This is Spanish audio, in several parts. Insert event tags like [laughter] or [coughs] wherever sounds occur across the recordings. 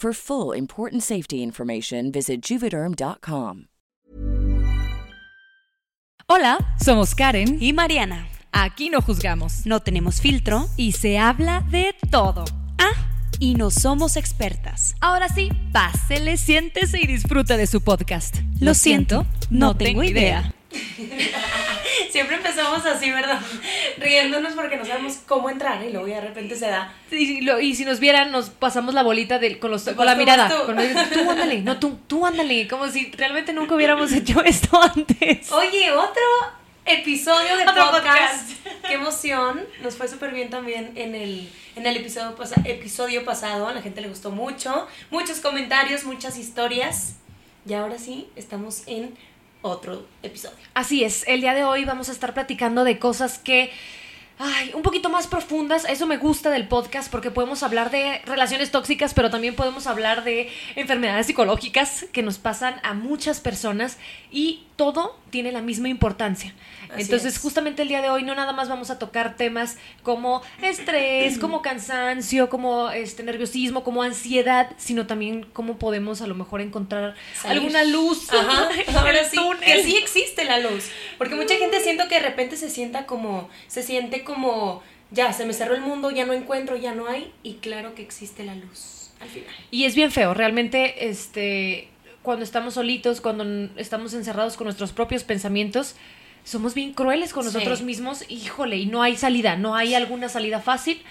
For full important safety information, visit juvederm.com. Hola, somos Karen y Mariana. Aquí no juzgamos No tenemos filtro. y se habla de todo. Ah, y no somos expertas. Ahora sí, pásele, siéntese y disfruta de su podcast. Lo siento, no tengo idea. [laughs] Siempre empezamos así, ¿verdad? [laughs] Riéndonos porque no sabemos cómo entrar y luego ya de repente se da. Y, lo- y si nos vieran, nos pasamos la bolita del- con, los, con Pues la tú, mirada. tú. Con tú ándale, no tú, tú ándale. Como si realmente nunca hubiéramos [laughs] hecho esto antes. Oye, otro episodio de Otro podcast. [laughs] Qué emoción. Nos fue súper bien también en el, en el episodio, episodio pasado. A la gente le gustó mucho. Muchos comentarios, muchas historias. Y ahora sí, estamos en otro episodio. Así es, el día de hoy vamos a estar platicando de cosas que, ay, un poquito más profundas. Eso me gusta del podcast porque podemos hablar de relaciones tóxicas, pero también podemos hablar de enfermedades psicológicas que nos pasan a muchas personas y todo tiene la misma importancia. Así Entonces, es. justamente el día de hoy no nada más vamos a tocar temas como estrés, [clears throat] como cansancio, como este nerviosismo, como ansiedad, sino también cómo podemos a lo mejor encontrar Salir. alguna luz Ajá, [laughs] ahora sí, que sí existe la luz. Porque mucha gente siento que de repente se sienta como, se siente como, ya, se me cerró el mundo, ya no encuentro, ya no hay. Y claro que existe la luz al final. Y es bien feo, realmente, este, cuando estamos solitos, cuando estamos encerrados con nuestros propios pensamientos, somos bien crueles con Sí. nosotros mismos, híjole, y no hay salida, no hay alguna salida fácil.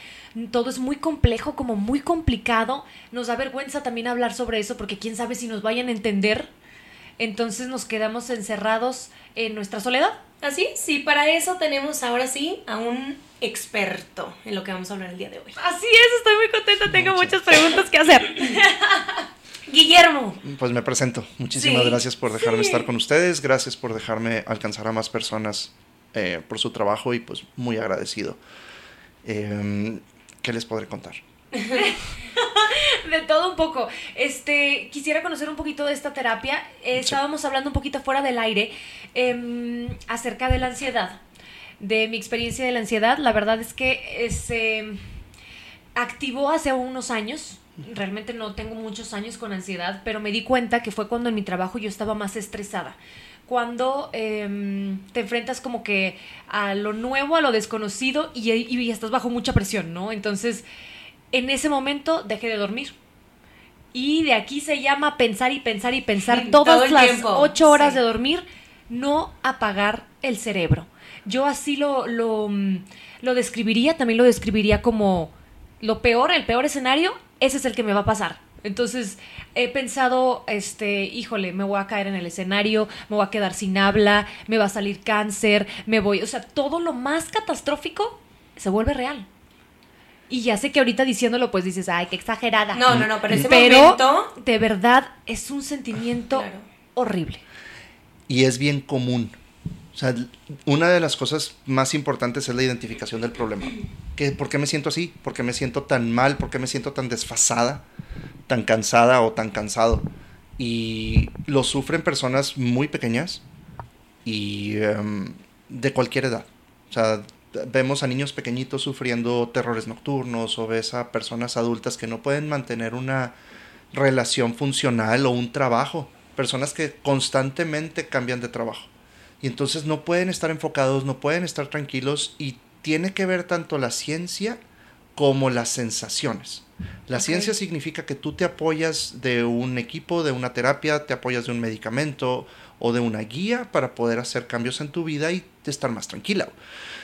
Todo es muy complejo, como muy complicado. Nos da vergüenza también hablar sobre eso porque quién sabe si nos vayan a entender. Entonces nos quedamos encerrados en nuestra soledad. Así, sí, para eso tenemos ahora sí a un experto en lo que vamos a hablar el día de hoy. Así es, estoy muy contenta, tengo muchas preguntas que hacer. [laughs] Guillermo, Pues me presento. Muchísimas Sí, gracias por dejarme sí. estar con ustedes. Gracias por dejarme alcanzar a más personas eh, por su trabajo y pues muy agradecido. Eh, ¿Qué les podré contar? [laughs] De todo un poco. Este, quisiera conocer un poquito de esta terapia. Eh, estábamos hablando un poquito fuera del aire em, acerca de la ansiedad. De mi experiencia de la ansiedad. La verdad es que eh, se activó hace unos años. Realmente no tengo muchos años con ansiedad, pero me di cuenta que fue cuando en mi trabajo yo estaba más estresada. Cuando em, te enfrentas como que a lo nuevo, a lo desconocido y, y estás bajo mucha presión, ¿no? Entonces, en ese momento dejé de dormir. Y de aquí se llama pensar y pensar y pensar todas las tiempo, ocho horas sí. de dormir, no apagar el cerebro. Yo así lo, lo, mm, lo describiría, también lo describiría como lo peor, el peor escenario, ese es el que me va a pasar. Entonces he pensado, este, híjole, me voy a caer en el escenario, me voy a quedar sin habla, me va a salir cáncer, me voy, o sea, todo lo más catastrófico se vuelve real. Y ya sé que ahorita diciéndolo, pues dices, ay, qué exagerada. no, no, no, pero ese Pero momento, de verdad es un sentimiento Claro. horrible. Y es bien común. O sea, una de las cosas más importantes es la identificación del problema. ¿Qué, ¿Por qué me siento así? ¿Por qué me siento tan mal? ¿Por qué me siento tan desfasada? ¿Tan cansada o tan cansado? Y lo sufren personas muy pequeñas y em, de cualquier edad. O sea, vemos a niños pequeñitos sufriendo terrores nocturnos o ves a personas adultas que no pueden mantener una relación funcional o un trabajo. Personas que constantemente cambian de trabajo. Y entonces no pueden estar enfocados, no pueden estar tranquilos y tiene que ver tanto la ciencia como las sensaciones. La ciencia significa que tú te apoyas de un equipo, de una terapia, te apoyas de un medicamento o de una guía para poder hacer cambios en tu vida y estar más tranquila.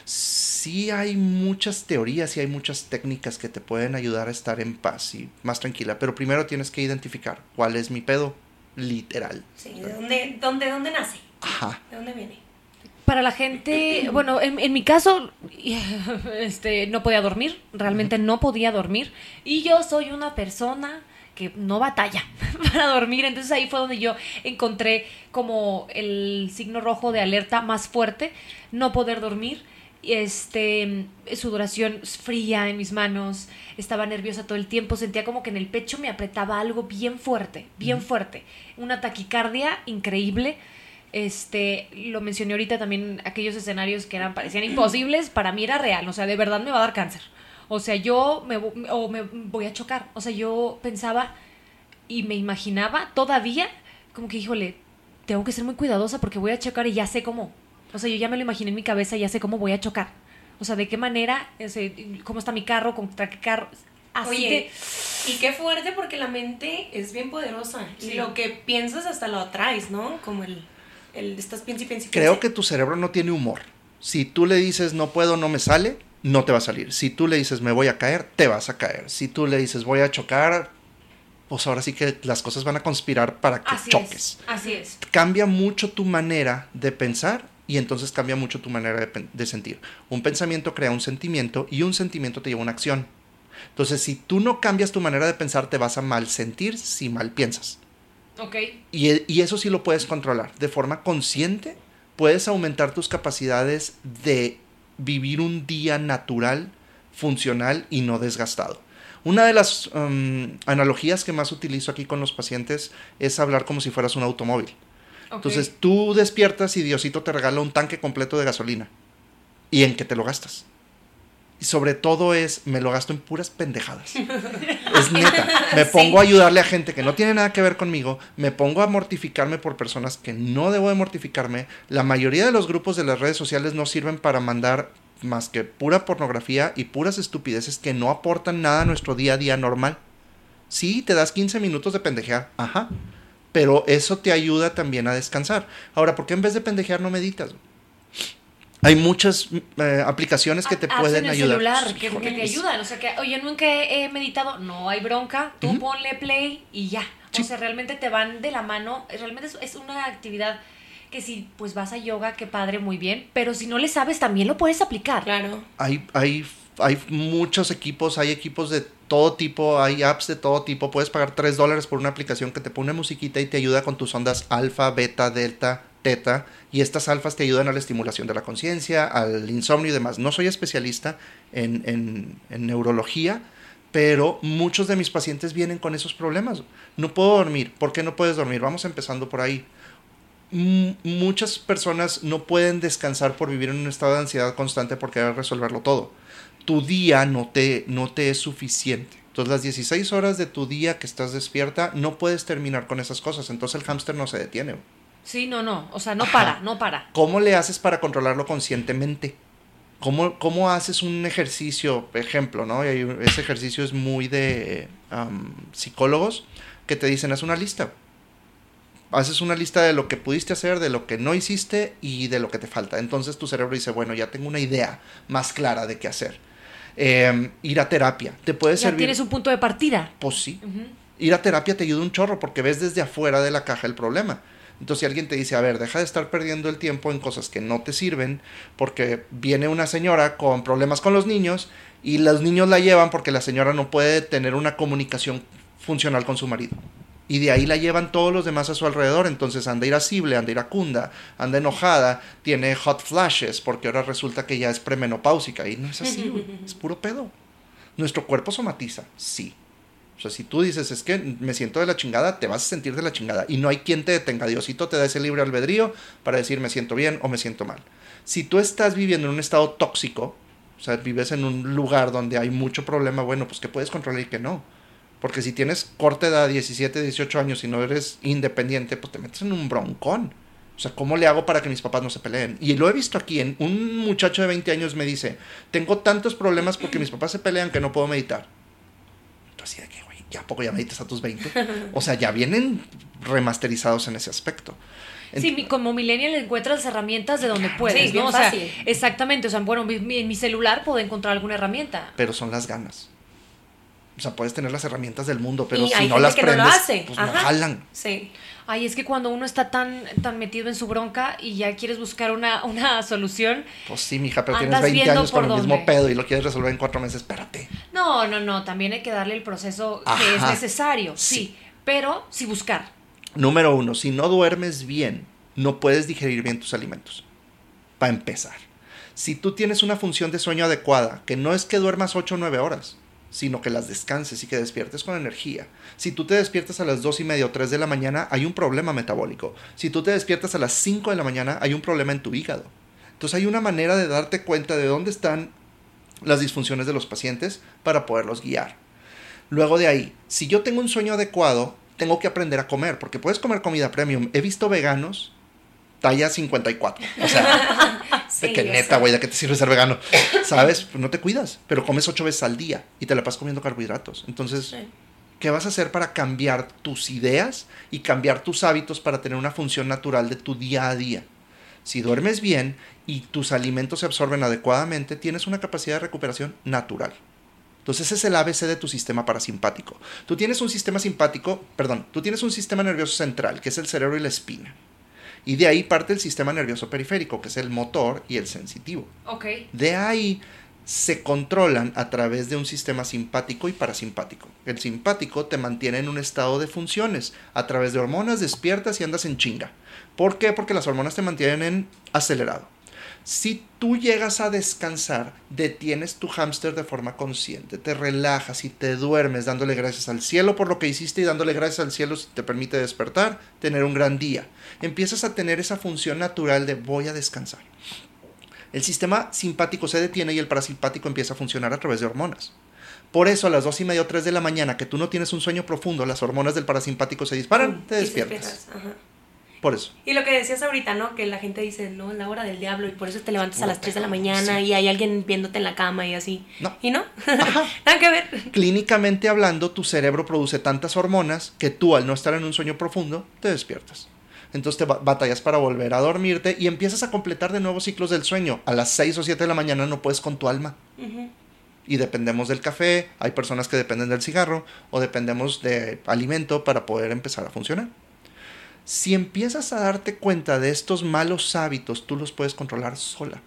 Sí hay muchas teorías y hay muchas técnicas que te pueden ayudar a estar en paz y más tranquila, pero primero tienes que identificar cuál es mi pedo literal. Sí, ¿de dónde, dónde, dónde nace? Ajá. ¿De dónde viene? Para la gente, bueno, en, en mi caso, este, no podía dormir, realmente no podía dormir. Y yo soy una persona que no batalla [laughs] para dormir. Entonces ahí fue donde yo encontré como el signo rojo de alerta más fuerte, no poder dormir. Este, sudoración fría en mis manos, estaba nerviosa todo el tiempo, sentía como que en el pecho me apretaba algo bien fuerte, bien fuerte. Una taquicardia increíble. Este, lo mencioné ahorita también, aquellos escenarios que eran, parecían imposibles, para mí era real, o sea, de verdad me va a dar cáncer. O sea, yo me, o me voy a chocar. O sea, yo pensaba y me imaginaba todavía como que, híjole, tengo que ser muy cuidadosa porque voy a chocar y ya sé cómo. O sea, yo ya me lo imaginé en mi cabeza, ya sé cómo voy a chocar. O sea, de qué manera, cómo está mi carro, contra qué carro. Así Oye, que, y qué fuerte porque la mente es bien poderosa. Sí. Y lo que piensas hasta lo atraes, ¿no? Como el, el estás piensa y piensa y Creo que tu cerebro no tiene humor. Si tú le dices no puedo, no me sale, no te va a salir. Si tú le dices me voy a caer, te vas a caer. Si tú le dices voy a chocar, pues ahora sí que las cosas van a conspirar para que así choques. es. Así es. Cambia mucho tu manera de pensar y entonces cambia mucho tu manera de, de sentir. Un pensamiento crea un sentimiento y un sentimiento te lleva a una acción. Entonces, si tú no cambias tu manera de pensar, te vas a mal sentir si mal piensas. Y, y eso sí lo puedes controlar. De forma consciente, puedes aumentar tus capacidades de vivir un día natural, funcional y no desgastado. Una de las um, analogías que más utilizo aquí con los pacientes es hablar como si fueras un automóvil. Entonces tú despiertas y Diosito te regala un tanque completo de gasolina. ¿Y en qué te lo gastas? Y sobre todo es, me lo gasto en puras pendejadas. [laughs] es neta. Me pongo a ayudarle a gente que no tiene nada que ver conmigo. Me pongo a mortificarme por personas que no debo de mortificarme. La mayoría de los grupos de las redes sociales no sirven para mandar más que pura pornografía y puras estupideces que no aportan nada a nuestro día a día normal. Sí, te das 15 minutos de pendejear. Ajá. Pero eso te ayuda también a descansar. Ahora, ¿por qué en vez de pendejear no meditas? Hay muchas eh, aplicaciones que te Apps pueden en el ayudar. celular que, que te ayudan. O sea, que, oye, nunca he meditado, no hay bronca, tú Ujú. ponle play y ya. Sí. O sea, realmente te van de la mano. Realmente es, es una actividad que si pues vas a yoga, qué padre, muy bien. Pero si no le sabes, también lo puedes aplicar. Claro. Hay, hay, hay muchos equipos, hay equipos de todo tipo, hay apps de todo tipo. Puedes pagar 3 dólares por una aplicación que te pone musiquita y te ayuda con tus ondas alfa, beta, delta, teta. Y estas alfas te ayudan a la estimulación de la conciencia, al insomnio y demás. No soy especialista en, en- neurología, pero muchos de mis pacientes vienen con esos problemas. No puedo dormir. ¿Por qué no puedes dormir? Vamos empezando por ahí. M- muchas personas no pueden descansar por vivir en un estado de ansiedad constante por querer resolverlo todo. Tu día no te, no te es suficiente. Entonces las 16 horas de tu día que estás despierta no puedes terminar con esas cosas. Entonces el hámster no se detiene. Sí, no, no. O sea, no Ajá. para, no para. ¿Cómo le haces para controlarlo conscientemente? ¿Cómo, cómo haces un ejercicio, ejemplo, ¿no? Y ese ejercicio es muy de psicólogos que te dicen, haz una lista. Haces una lista de lo que pudiste hacer, de lo que no hiciste y de lo que te falta. Entonces tu cerebro dice, bueno, ya tengo una idea más clara de qué hacer. Em, ir a terapia. Te puede Ya servir. tienes un punto de partida. Pues sí. Ir a terapia te ayuda un chorro porque ves desde afuera de la caja el problema. Entonces, si alguien te dice, a ver, deja de estar perdiendo el tiempo en cosas que no te sirven, porque viene una señora con problemas con los niños y los niños la llevan porque la señora no puede tener una comunicación funcional con su marido. Y de ahí la llevan todos los demás a su alrededor. Entonces anda irascible, anda iracunda, anda enojada, tiene hot flashes, porque ahora resulta que ya es premenopáusica. Y no es así, güey. [laughs] Es puro pedo. Nuestro cuerpo somatiza, sí. O sea, si tú dices, es que me siento de la chingada, te vas a sentir de la chingada. Y no hay quien te detenga. Diosito te da ese libre albedrío para decir me siento bien o me siento mal. Si tú estás viviendo en un estado tóxico, o sea, vives en un lugar donde hay mucho problema, bueno, pues que puedes controlar y que no. Porque si tienes corta edad, 17, 18 años y no eres independiente, pues te metes en un broncón. O sea, ¿cómo le hago para que mis papás no se peleen? Y lo he visto aquí, en un muchacho de 20 años me dice, tengo tantos problemas porque mis papás se pelean que no puedo meditar. Entonces, de güey, ¿ya a poco ya meditas a tus 20? O sea, ya vienen remasterizados en ese aspecto. Sí, mi- como millennial encuentras herramientas de donde puedes, Sí, ¿no? bien O sea, fácil. exactamente. O sea, bueno, mi- mi- en mi celular puedo encontrar alguna herramienta. Pero son las ganas. O sea, puedes tener las herramientas del mundo, pero Y si no las que no lo prendes, hace. pues no Ajá. jalan. Sí. Ay, es que cuando uno está tan, tan metido en su bronca y ya quieres buscar una, una solución. Pues sí, mija, pero tienes 20 viendo años con el mismo pedo y lo quieres resolver en cuatro meses. Espérate. No, no, no. También hay que darle el proceso que es necesario. Sí. Sí. Pero sí buscar. Número uno, si no duermes bien, no puedes digerir bien tus alimentos. Para empezar. Si tú tienes una función de sueño adecuada, que no es que duermas 8 o 9 horas, sino que las descanses y que despiertes con energía. Si tú te despiertas a las 2 y media o 3 de la mañana, hay un problema metabólico. Si tú te despiertas a las 5 de la mañana, hay un problema en tu hígado. Entonces hay una manera de darte cuenta de dónde están las disfunciones de los pacientes para poderlos guiar. Luego de ahí, si yo tengo un sueño adecuado, tengo que aprender a comer, porque puedes comer comida premium. He visto veganos talla 54. O sea, [laughs] Sí, que neta, güey, ¿de qué te sirve ser vegano? [coughs] ¿Sabes? Pues no te cuidas, pero comes ocho veces al día y te la pasas comiendo carbohidratos. Entonces, Sí. ¿qué vas a hacer para cambiar tus ideas y cambiar tus hábitos para tener una función natural de tu día a día? Si duermes bien y tus alimentos se absorben adecuadamente, tienes una capacidad de recuperación natural. Entonces ese es el ABC de tu sistema parasimpático. Tú tienes un sistema simpático, perdón, tú tienes un sistema nervioso central, que es el cerebro y la espina. Y de ahí parte el sistema nervioso periférico, que es el motor y el sensitivo. De ahí se controlan a través de un sistema simpático y parasimpático. El simpático te mantiene en un estado de funciones a través de hormonas, despiertas y andas en chinga. ¿Por qué? Porque las hormonas te mantienen en acelerado. Si tú llegas a descansar, detienes tu hámster de forma consciente, te relajas y te duermes dándole gracias al cielo por lo que hiciste y dándole gracias al cielo si te permite despertar, tener un gran día. Empiezas a tener esa función natural de voy a descansar. El sistema simpático se detiene y el parasimpático empieza a funcionar a través de hormonas. Por eso a las 2 y media o 3 de la mañana que tú no tienes un sueño profundo, las hormonas del parasimpático se disparan, te y despiertas. Por eso. Y lo que decías ahorita, ¿no? Que la gente dice, no, es la hora del diablo y por eso te levantas a las Puta, 3 de la mañana sí. y hay alguien viéndote en la cama y así. No. ¿Y no? [laughs] Nada que ver. Clínicamente hablando, tu cerebro produce tantas hormonas que tú al no estar en un sueño profundo, te despiertas. Entonces te ba- batallas para volver a dormirte y empiezas a completar de nuevo ciclos del sueño. A las 6 o 7 de la mañana no puedes con tu alma. Y dependemos del café, hay personas que dependen del cigarro o dependemos de alimento para poder empezar a funcionar. Si empiezas a darte cuenta de estos malos hábitos, tú los puedes controlar sola.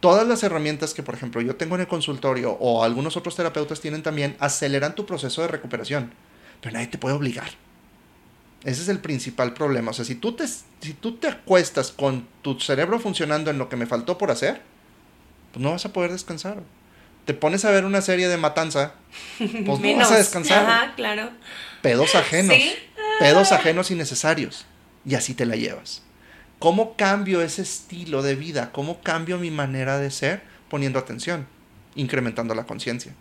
Todas las herramientas que, por ejemplo, yo tengo en el consultorio o algunos otros terapeutas tienen también, aceleran tu proceso de recuperación, pero nadie te puede obligar. Ese es el principal problema. O sea, si tú te, si tú te acuestas con tu cerebro funcionando en lo que me faltó por hacer, pues no vas a poder descansar. Te pones a ver una serie de matanza, pues no vas a descansar. Ajá, claro. Pedos ajenos. Sí. Pedos ajenos innecesarios. Y así te la llevas. ¿Cómo cambio ese estilo de vida? ¿Cómo cambio mi manera de ser? Poniendo atención, incrementando la conciencia.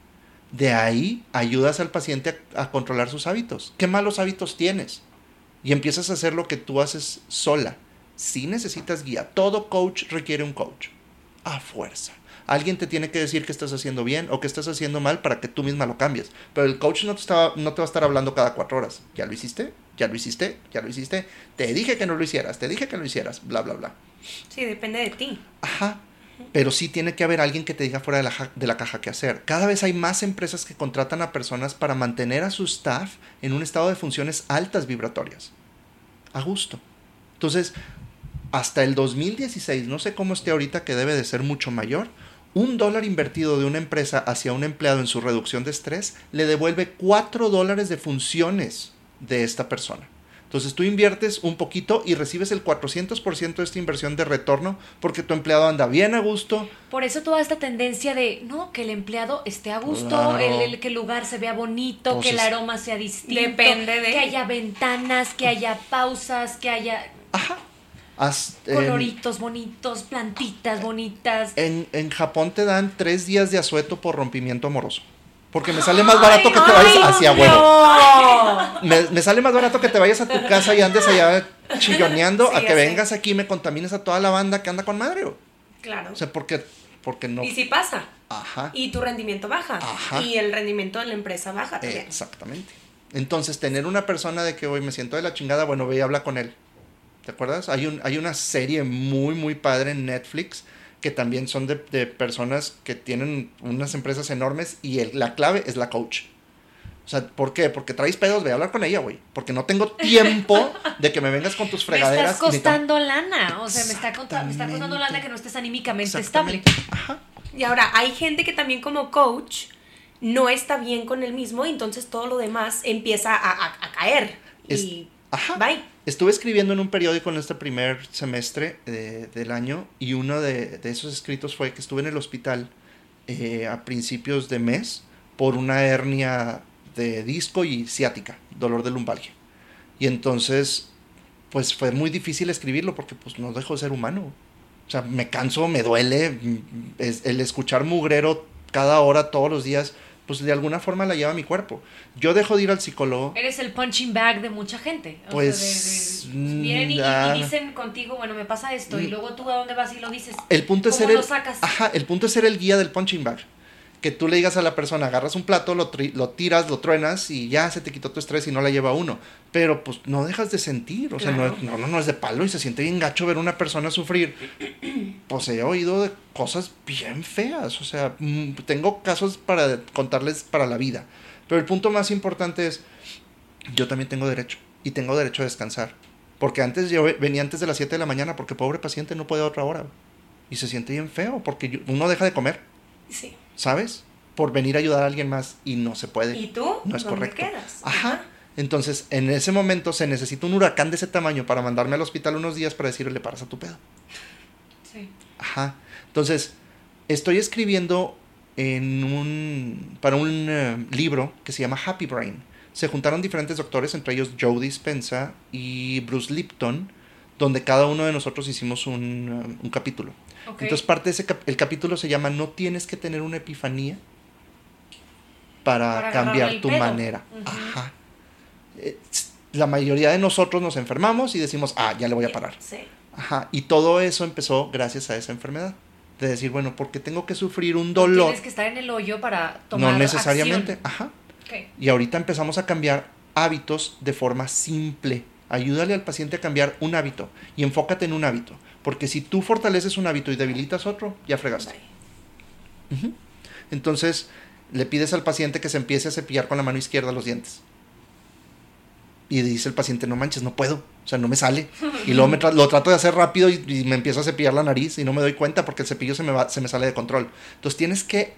De ahí ayudas al paciente a, controlar sus hábitos. ¿Qué malos hábitos tienes? Y empiezas a hacer lo que tú haces sola. Si necesitas guía, todo coach requiere un coach. A fuerza. Alguien te tiene que decir que estás haciendo bien o que estás haciendo mal para que tú misma lo cambies. Pero el coach no está- no te va a estar hablando cada cuatro horas. ¿Ya lo hiciste? ¿Ya lo hiciste? ¿Ya lo hiciste? Te dije que no lo hicieras, te dije que lo hicieras, bla, bla, bla. Sí, depende de ti. Ajá. Pero sí tiene que haber alguien que te diga fuera de la, de la caja qué hacer. Cada vez hay más empresas que contratan a personas para mantener a su staff en un estado de funciones altas vibratorias. A gusto. Entonces, hasta el 2016, no sé cómo esté ahorita, que debe de ser mucho mayor, un dólar invertido de una empresa hacia un empleado en su reducción de estrés le devuelve 4 dólares de funciones de esta persona. Entonces tú inviertes un poquito y recibes el 400% de esta inversión de retorno porque tu empleado anda bien a gusto. Por eso toda esta tendencia de, no, que el empleado esté a gusto, Claro. el, el- que el lugar se vea bonito, que el aroma sea distinto, Depende de- que haya ventanas, que haya pausas, que haya Ajá. En- coloritos bonitos, plantitas bonitas. En, en Japón te dan tres días de asueto por rompimiento amoroso. Porque me sale más barato que te vayas hacia huevo. Me, me sale más barato que te vayas a tu casa y andes allá chilloneando Sí, a que sé. vengas aquí y me contamines a toda la banda que anda con madre. Claro. O sea, porque, porque no. y sí pasa. Ajá. Y tu rendimiento baja. Ajá. Y el rendimiento de la empresa baja también. Exactamente. Entonces, tener una persona de que hoy me siento de la chingada, bueno, ve y habla con él. ¿Te acuerdas? Hay, un, hay una serie muy, muy padre en Netflix que también son de, de personas que tienen unas empresas enormes y el- la clave es la coach. O sea, ¿por qué? Porque traes pedos, ve a hablar con ella, güey. Porque no tengo tiempo de que me vengas con tus [laughs] Me fregaderas. estás ni tam- costando lana. O sea, me está, conta- me está costando lana que no estés anímicamente estable. Ajá. Y ahora, hay gente que también como coach no está bien con él mismo y entonces todo lo demás empieza a, a- a caer. Es- y ajá. bye. Estuve escribiendo en un periódico en este primer semestre de- del año y uno de, esos escritos fue que estuve en el hospital eh, a principios de mes por una hernia de disco y ciática, dolor de lumbalgia. Y entonces, pues fue muy difícil escribirlo porque pues no dejo de ser humano. O sea, me canso, me duele, el escuchar mugrero cada hora, todos los días, pues de alguna forma la lleva mi cuerpo. Yo dejo de ir al psicólogo. Eres el punching bag de mucha gente. O Pues, sea, de- de- vienen y, y ah. dicen contigo, bueno, me pasa esto, y Mm. luego tú a dónde vas y lo dices. El punto es ¿Cómo ser lo el, sacas? Ajá, el punto es ser el guía del punching bag. Que tú le digas a la persona, agarras un plato, lo, tri- lo tiras, lo truenas y ya se te quitó tu estrés y no la lleva uno. Pero pues no dejas de sentir, o sea, no, Claro. no, no, no es de palo y se siente bien gacho ver una persona sufrir. Pues he oído de cosas bien feas, o sea, mm, tengo casos para contarles para la vida. Pero el punto más importante es, yo también tengo derecho y tengo derecho a descansar. Porque antes yo venía antes de las 7 de la mañana porque pobre paciente no puede a otra hora. Y se siente bien feo porque uno deja de comer, Sí. ¿Sabes? Por venir a ayudar a alguien más y no se puede. ¿Y tú? No es ¿Dónde correcto. quedas? Ajá. Entonces, en ese momento se necesita un huracán de ese tamaño para mandarme al hospital unos días para decirle, paras a tu pedo. Sí. Ajá. Entonces, estoy escribiendo en un, para un eh, libro que se llama Happy Brain. Se juntaron diferentes doctores, entre ellos Joe Dispenza y Bruce Lipton, donde cada uno de nosotros hicimos un, eh, un capítulo. Entonces, parte de ese cap- el capítulo se llama No tienes que tener una epifanía para, cambiar tu manera. Ajá. Eh, La mayoría de nosotros nos enfermamos y decimos, ah, ya le voy a parar. Sí. Ajá, y todo eso empezó gracias a esa enfermedad. De decir, bueno, porque tengo que sufrir un dolor? Tienes que estar en el hoyo para tomar No necesariamente. acción. Ajá. Y ahorita empezamos a cambiar hábitos de forma simple. Ayúdale al paciente a cambiar un hábito y enfócate en un hábito. Porque si tú fortaleces un hábito y debilitas otro, ya fregaste. Entonces, le pides al paciente que se empiece a cepillar con la mano izquierda los dientes. Y dice el paciente, no manches, no puedo. O sea, no me sale. Y luego me tra- lo trato de hacer rápido y, y me empiezo a cepillar la nariz y no me doy cuenta porque el cepillo se me, va, se me sale de control. Entonces tienes que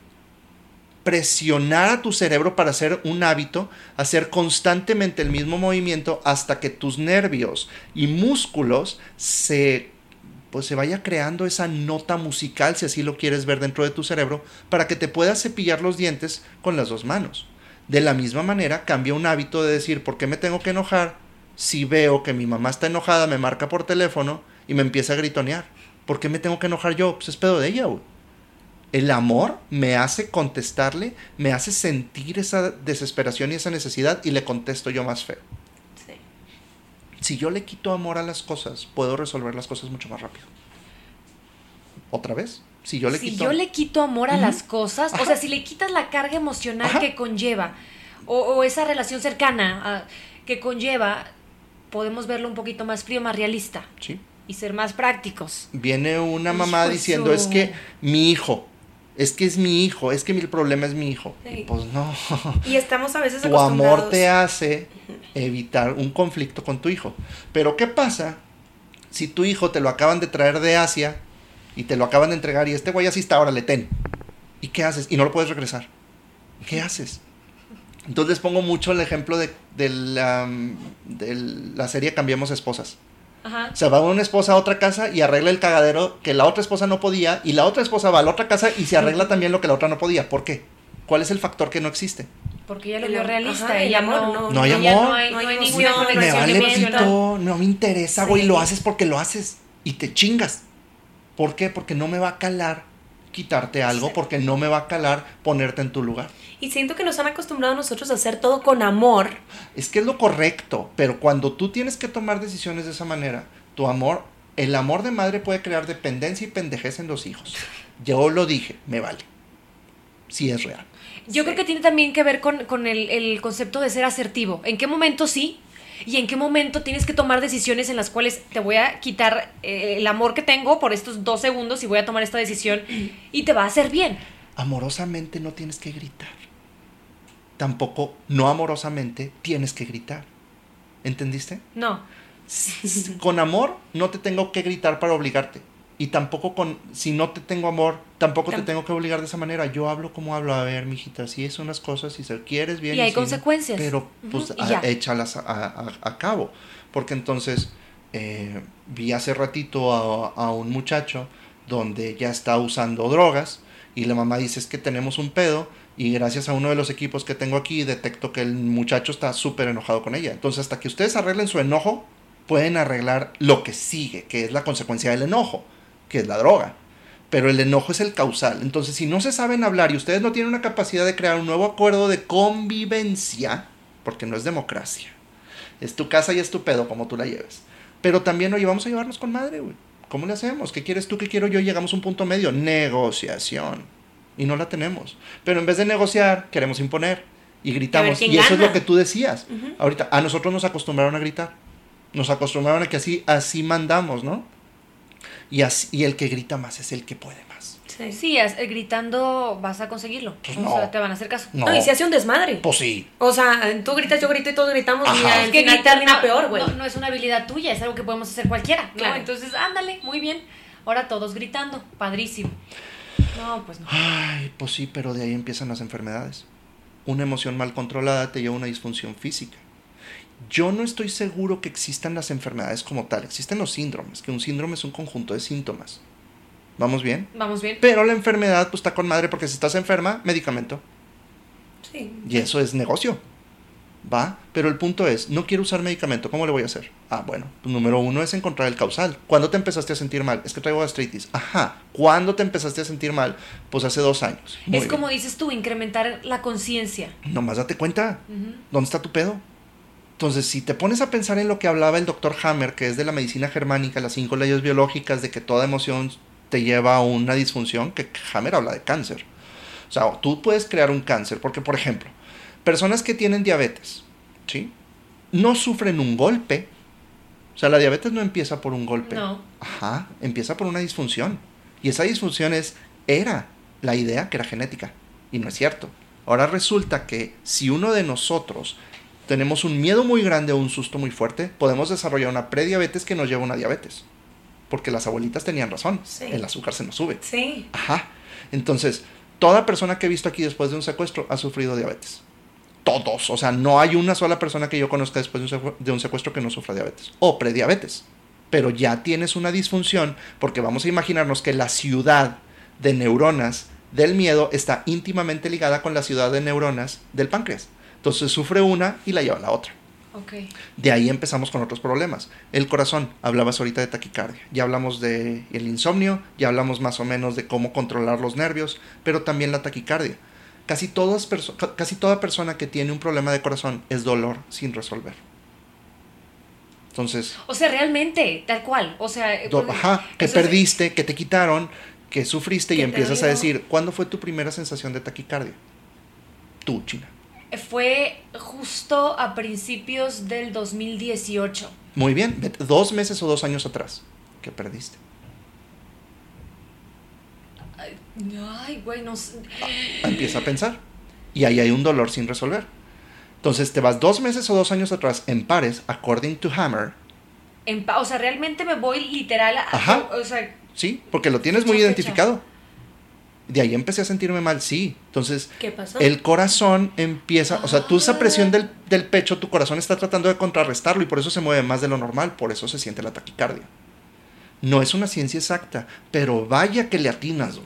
presionar a tu cerebro para hacer un hábito, hacer constantemente el mismo movimiento hasta que tus nervios y músculos se pues se vaya creando esa nota musical, si así lo quieres ver dentro de tu cerebro, para que te puedas cepillar los dientes con las dos manos. De la misma manera, cambia un hábito de decir, ¿por qué me tengo que enojar? Si veo que mi mamá está enojada, me marca por teléfono y me empieza a gritonear. ¿Por qué me tengo que enojar yo? Pues es pedo de ella, güey. El amor me hace contestarle, me hace sentir esa desesperación y esa necesidad y le contesto yo más feo. Si yo le quito amor a las cosas, puedo resolver las cosas mucho más rápido. ¿Otra vez? Si yo le si quito... yo le quito amor a las cosas, o sea, si le quitas la carga emocional Ajá. que conlleva, o, o esa relación cercana ah, que conlleva, podemos verlo un poquito más frío, más realista Sí. y ser más prácticos. Viene una Hijo mamá de diciendo, su- es que mi hijo, es que es mi hijo, es que mi problema es mi hijo. Sí. Pues no. [laughs] Y estamos a veces tu amor te hace evitar un conflicto con tu hijo. Pero ¿qué pasa si tu hijo te lo acaban de traer de Asia y te lo acaban de entregar y este güey así está, ahora le ten? ¿Y qué haces? Y no lo puedes regresar. ¿Qué haces? Entonces les pongo mucho el ejemplo de, de la, de la serie Cambiemos Esposas. Ajá. Se va una esposa a otra casa y arregla el cagadero que la otra esposa no podía y la otra esposa va a la otra casa y se arregla también lo que la otra no podía. ¿Por qué? ¿Cuál es el factor que no existe? Porque ella lo vio realista. ajá, el ella amor, no, no. No hay amor. No hay, No no hay hay ninguna emoción, conexión Me vale pito, no me interesa, güey, Sí. lo haces porque lo haces y te chingas. ¿Por qué? Porque no me va a calar quitarte algo porque no me va a calar ponerte en tu lugar. Y siento que nos han acostumbrado a nosotros a hacer todo con amor. Es que es lo correcto, pero cuando tú tienes que tomar decisiones de esa manera, tu amor, el amor de madre puede crear dependencia y pendejez en los hijos. Yo lo dije, me vale. Sí es real. Yo creo que tiene también que ver con, con el, el concepto de ser asertivo. ¿En qué momento sí? Y en qué momento tienes que tomar decisiones en las cuales te voy a quitar eh, el amor que tengo por estos dos segundos y voy a tomar esta decisión y te va a hacer bien. Amorosamente no tienes que gritar. Tampoco no amorosamente tienes que gritar. ¿Entendiste? No. Con amor no te tengo que gritar para obligarte. Y tampoco con, si no te tengo amor, tampoco te tengo que obligar de esa manera. Yo hablo como hablo. A ver, mijita, si es unas cosas, si se quieres bien. Y hay consecuencias. pero pues échalas a, cabo. Porque entonces eh, vi hace ratito a, a, un muchacho donde ya está usando drogas y la mamá dice es que tenemos un pedo y gracias a uno de los equipos que tengo aquí detecto que el muchacho está súper enojado con ella. Entonces hasta que ustedes arreglen su enojo, pueden arreglar lo que sigue, que es la consecuencia del enojo que es la droga. Pero el enojo es el causal. Entonces, si no se saben hablar y ustedes no tienen una capacidad de crear un nuevo acuerdo de convivencia, porque no es democracia, es tu casa y es tu pedo como tú la lleves. Pero también, oye, vamos a llevarnos con madre, güey. ¿Cómo le hacemos? ¿Qué quieres tú? ¿Qué quiero yo? Llegamos a un punto medio. Negociación. Y no la tenemos. Pero en vez de negociar, queremos imponer. Y gritamos. Y eso es lo que tú decías. Ahorita, a nosotros nos acostumbraron a gritar. Nos acostumbraron a que así, así mandamos, ¿no? Y, y el que grita más es el que puede más. Sí, sí eh, gritando vas a conseguirlo. Pues o sea, te van a hacer caso. No. y se hace un desmadre. Pues sí. O sea, tú gritas, yo grito y todos gritamos y al que gritar termina peor, güey. No, es una habilidad tuya, es algo que podemos hacer cualquiera. Claro. Entonces, ándale, muy bien. Ahora todos gritando, padrísimo. No, pues no. Ay, pues sí, pero de ahí empiezan las enfermedades. Una emoción mal controlada te lleva a una disfunción física. Yo no estoy seguro que existan las enfermedades como tal, existen los síndromes, que un síndrome es un conjunto de síntomas. ¿Vamos bien? Vamos bien. Pero la enfermedad pues está con madre porque si estás enferma, medicamento. Sí. Y eso es negocio. ¿Va? Pero el punto es, no quiero usar medicamento, ¿cómo le voy a hacer? Ah, bueno, pues, número uno es encontrar el causal. ¿Cuándo te empezaste a sentir mal? Es que traigo gastritis. Ajá. ¿Cuándo te empezaste a sentir mal? Pues hace dos años. es como dices tú, incrementar la conciencia. Nomás date cuenta. ¿Dónde está tu pedo? Entonces, si te pones a pensar en lo que hablaba el doctor Hammer, que es de la medicina germánica, las cinco leyes biológicas de que toda emoción te lleva a una disfunción, que Hammer habla de cáncer. O sea, tú puedes crear un cáncer, porque por ejemplo, personas que tienen diabetes, ¿sí? No sufren un golpe. O sea, la diabetes no empieza por un golpe. No. Ajá, empieza por una disfunción. Y esa disfunción es, era la idea que era genética. Y no es cierto. Ahora resulta que si uno de nosotros tenemos un miedo muy grande o un susto muy fuerte, podemos desarrollar una prediabetes que nos lleva a una diabetes. Porque las abuelitas tenían razón. El azúcar se nos sube. Sí. Ajá. Entonces, toda persona que he visto aquí después de un secuestro ha sufrido diabetes. Todos. O sea, no hay una sola persona que yo conozca después de un secuestro que no sufra diabetes. O prediabetes. Pero ya tienes una disfunción porque vamos a imaginarnos que la ciudad de neuronas del miedo está íntimamente ligada con la ciudad de neuronas del páncreas. Entonces sufre una y la lleva a la otra. Okay. De ahí empezamos con otros problemas. El corazón, hablabas ahorita de taquicardia, ya hablamos de el insomnio, ya hablamos más o menos de cómo controlar los nervios, pero también la taquicardia. Casi, todas casi toda persona que tiene un problema de corazón es dolor sin resolver. Entonces... O sea, realmente, tal cual. O sea... ajá, que perdiste, que te quitaron, que sufriste y empiezas a decir, ¿cuándo fue tu primera sensación de taquicardia? Tú, China fue justo a principios del 2018. Muy bien, dos meses o dos años atrás que perdiste. Ay, güey, no sé. Ah, empieza a pensar. Y ahí hay un dolor sin resolver. Entonces te vas dos meses o dos años atrás en pares, according to Hammer. En o sea, realmente me voy literal a... Ajá. O sea, sí, porque lo tienes muy identificado de ahí empecé a sentirme mal, sí. Entonces, ¿Qué pasó? el corazón empieza, o sea, tú esa presión del, del, pecho, tu corazón está tratando de contrarrestarlo y por eso se mueve más de lo normal, por eso se siente la taquicardia. No es una ciencia exacta, pero vaya que le atinas.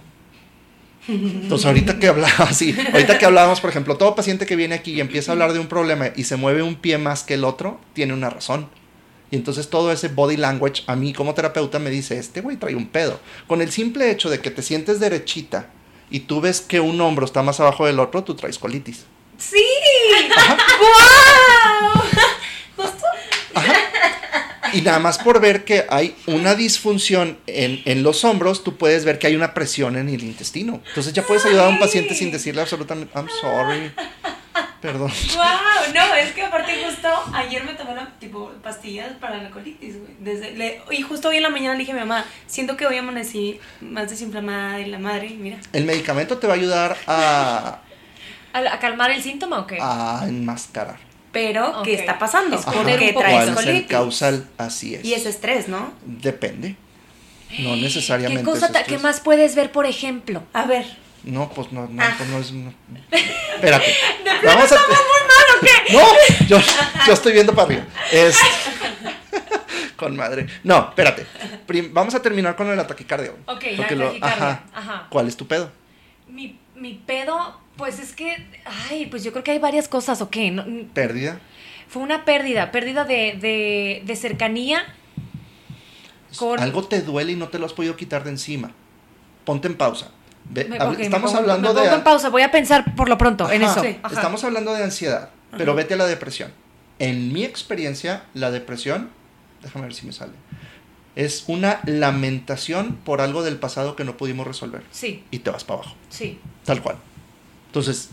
Entonces, ahorita que hablamos, [laughs] sí, ahorita que hablábamos, por ejemplo, todo paciente que viene aquí y empieza a hablar de un problema y se mueve un pie más que el otro, tiene una razón. Y entonces todo ese body language a mí como terapeuta me dice, este güey trae un pedo. Con el simple hecho de que te sientes derechita y tú ves que un hombro está más abajo del otro, tú traes colitis. ¡Sí! ¡Wow! [laughs] Justo. Y nada más por ver que hay una disfunción en, en los hombros, tú puedes ver que hay una presión en el intestino. Entonces ya puedes ayudar a un paciente sin decirle absolutamente, I'm sorry. Perdón. [laughs] ¡Wow! No, es que aparte justo ayer me tomé la, tipo pastillas para la colitis, güey. Desde, le- y justo hoy en la mañana le dije a mi mamá, siento que hoy amanecí más desinflamada de la madre, mira. El medicamento te va a ayudar a, ¿A, a calmar el síntoma o qué? a enmascarar. Pero, ¿qué está pasando? Es ¿Por poner qué poco- traes ¿Cuál es el colitis? causal? Así es. Y es estrés, ¿no? Depende. No ¿Qué, necesariamente. cosa es ta- estrés. ¿Qué más puedes ver, por ejemplo? A ver. No, pues no, no, Ah. pues no es. no. [laughs] Espérate. Vamos a. No, yo, yo estoy viendo para arriba. Es. [laughs] Con madre. No, espérate. Prim- vamos a terminar con el ataque cardíaco. Ok, la lo- taquicardia. ajá. Ajá. ¿Cuál es tu pedo? Mi, mi pedo, pues es que, ay, pues yo creo que hay varias cosas, ¿o qué? No, ¿Pérdida? fue una pérdida, pérdida de, de, de cercanía con... Algo te duele y no te lo has podido quitar de encima. Ponte en pausa. Ve- Me- estamos pongo- hablando me de. pongo en pausa, voy a pensar por lo pronto en eso. Sí. Estamos hablando de ansiedad, pero vete a la depresión. En mi experiencia, la depresión, déjame ver si me sale, es una lamentación por algo del pasado que no pudimos resolver Sí, y te vas para abajo, sí. tal cual. Entonces,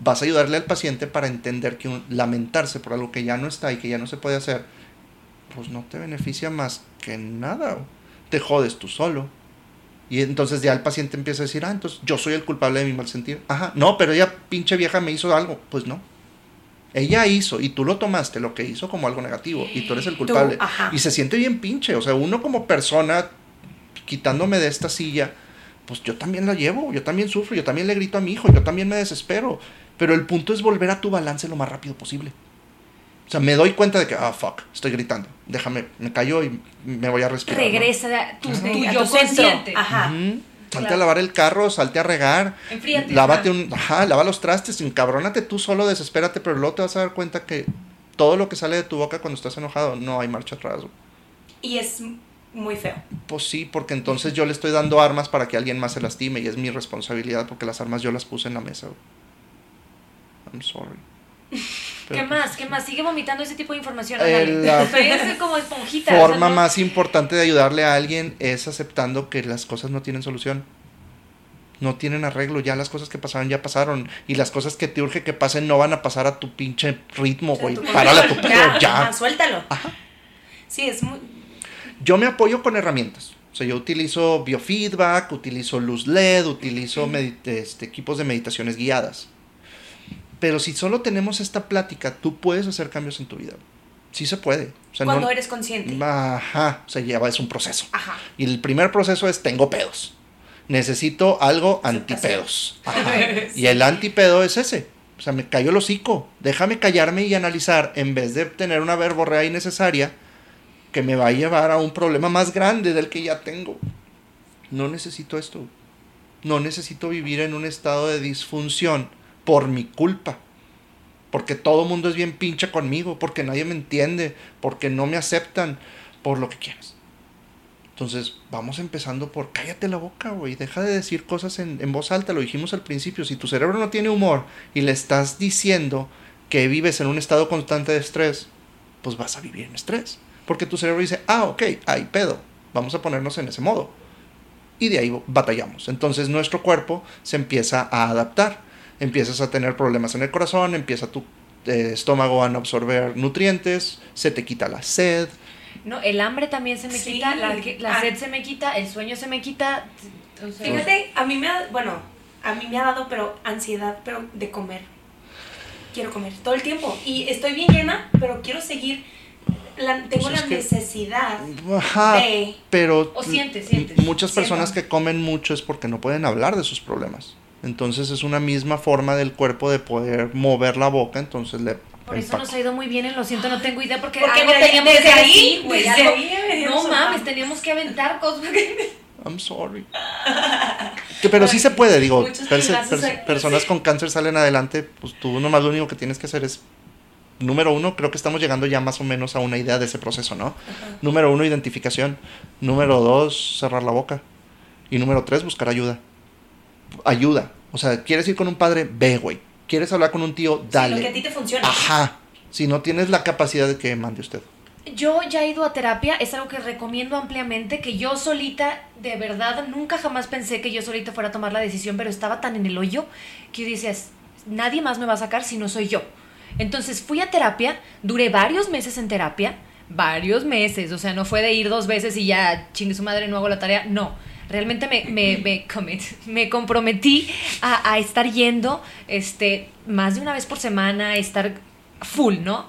vas a ayudarle al paciente para entender que un- lamentarse por algo que ya no está y que ya no se puede hacer, pues no te beneficia más que nada. Te jodes tú solo. Y entonces ya el paciente empieza a decir, ah, entonces yo soy el culpable de mi mal sentir. Ajá, no, pero ella pinche vieja me hizo algo. Pues no. Ella hizo y tú lo tomaste lo que hizo como algo negativo y tú eres el culpable. ajá. Y se siente bien pinche. O sea, uno como persona quitándome de esta silla, pues yo también la llevo, yo también sufro, yo también le grito a mi hijo, yo también me desespero. Pero el punto es volver a tu balance lo más rápido posible. O sea, me doy cuenta de que, ah, fuck, estoy gritando. Déjame, me callo y me voy a respirar. ¿no? Regresa a tu, a yo tu centro. consciente. Ajá. Ujú. Salte Claro. a lavar el carro, salte a regar. Enfríate, Lávate ajá. un. Ajá, lava los trastes, encabrónate tú solo, desespérate, pero luego te vas a dar cuenta que todo lo que sale de tu boca cuando estás enojado no hay marcha atrás. güey. Y es muy feo. Pues sí, porque entonces yo le estoy dando armas para que alguien más se lastime y es mi responsabilidad porque las armas yo las puse en la mesa. güey. I'm sorry. ¿Qué Pero, más? ¿Qué más? Sigue vomitando ese tipo de información. La [laughs] como esponjita. o sea, forma no- más importante de ayudarle a alguien es aceptando que las cosas no tienen solución. No tienen arreglo, ya las cosas que pasaron ya pasaron. Y las cosas que te urge que pasen no van a pasar a tu pinche ritmo, güey. Tu- Párale a tu pedo, ya. ajá, suéltalo. Sí, es muy. Yo me apoyo con herramientas. O sea, yo utilizo biofeedback, utilizo luz LED, utilizo este, equipos de meditaciones guiadas. Pero si solo tenemos esta plática, tú puedes hacer cambios en tu vida. Sí se puede. O sea, Cuando no- eres consciente. Ajá, o sea, lleva, es un proceso. Ajá. Y el primer proceso es tengo pedos. Necesito algo antipedos. Ajá. [laughs] Y el antipedo es ese. O sea, me cayó el hocico. Déjame callarme y analizar en vez de tener una verborrea innecesaria que me va a llevar a un problema más grande del que ya tengo. No necesito esto. No necesito vivir en un estado de disfunción por mi culpa. Porque todo mundo es bien pinche conmigo, porque nadie me entiende, porque no me aceptan, por lo que quieras. Entonces, vamos empezando por cállate la boca, güey. Deja de decir cosas en, en voz alta. Lo dijimos al principio. Si tu cerebro no tiene humor y le estás diciendo que vives en un estado constante de estrés, pues vas a vivir en estrés. Porque tu cerebro dice, ah, ok, hay pedo. Vamos a ponernos en ese modo. Y de ahí batallamos. Entonces, nuestro cuerpo se empieza a adaptar. Empiezas a tener problemas en el corazón, empieza tu eh, estómago a no absorber nutrientes, se te quita la sed, No, el hambre también se me Sí. quita, la, la Ah. sed se me quita, el sueño se me quita. o sea, Fíjate, a mí me ha, bueno, a mí me ha dado, pero ansiedad, pero de comer. Quiero comer todo el tiempo. Y estoy bien llena, pero quiero seguir. La- tengo Pues es la que- necesidad Ajá, de. pero O sientes, sientes. muchas Siento. personas que comen mucho es porque no pueden hablar de sus problemas. Entonces es una misma forma del cuerpo de poder mover la boca, entonces le Por eso nos ha ido muy bien, en lo siento, no tengo idea, porque, Porque algo teníamos desde que ahí, güey, No mames, teníamos que aventar cosas. I'm sorry. Que, pero sí se puede, digo, perse- perse- personas sí. con cáncer salen adelante, pues tú nomás lo único que tienes que hacer es número uno, creo que estamos llegando ya más o menos a una idea de ese proceso, ¿no? Número uno, identificación. Número dos, cerrar la boca. Y número tres, buscar ayuda. Ayuda. O sea, ¿quieres ir con un padre? Ve, güey. ¿Quieres hablar con un tío? Dale. Sí, lo que a ti te funciona. Ajá. Si no tienes la capacidad de que mande usted. Yo ya he ido a terapia, es algo que recomiendo ampliamente, que yo solita, de verdad, nunca jamás pensé que yo solita fuera a tomar la decisión, pero estaba tan en el hoyo que yo decía, nadie más me va a sacar si no soy yo. Entonces fui a terapia, duré varios meses en terapia, varios meses, o sea, no fue de ir dos veces y ya chingue su madre, no hago la tarea, no. Realmente me, me, me, me comprometí a, a, estar yendo este, más de una vez por semana, estar full, ¿no?